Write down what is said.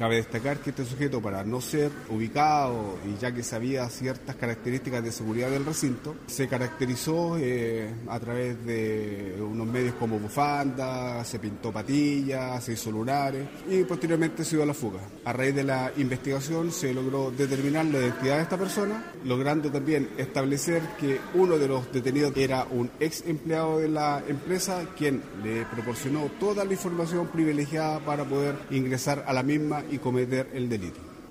Cabe destacar que este sujeto, para no ser ubicado y ya que sabía ciertas características de seguridad del recinto, se caracterizó eh, a través de unos medios como bufanda, se pintó patillas, se hizo lunares y posteriormente se dio a la fuga. A raíz de la investigación se logró determinar la identidad de esta persona, logrando también establecer que uno de los detenidos era un ex empleado de la empresa quien le proporcionó toda la información privilegiada para poder ingresar a la misma y cometer el delito.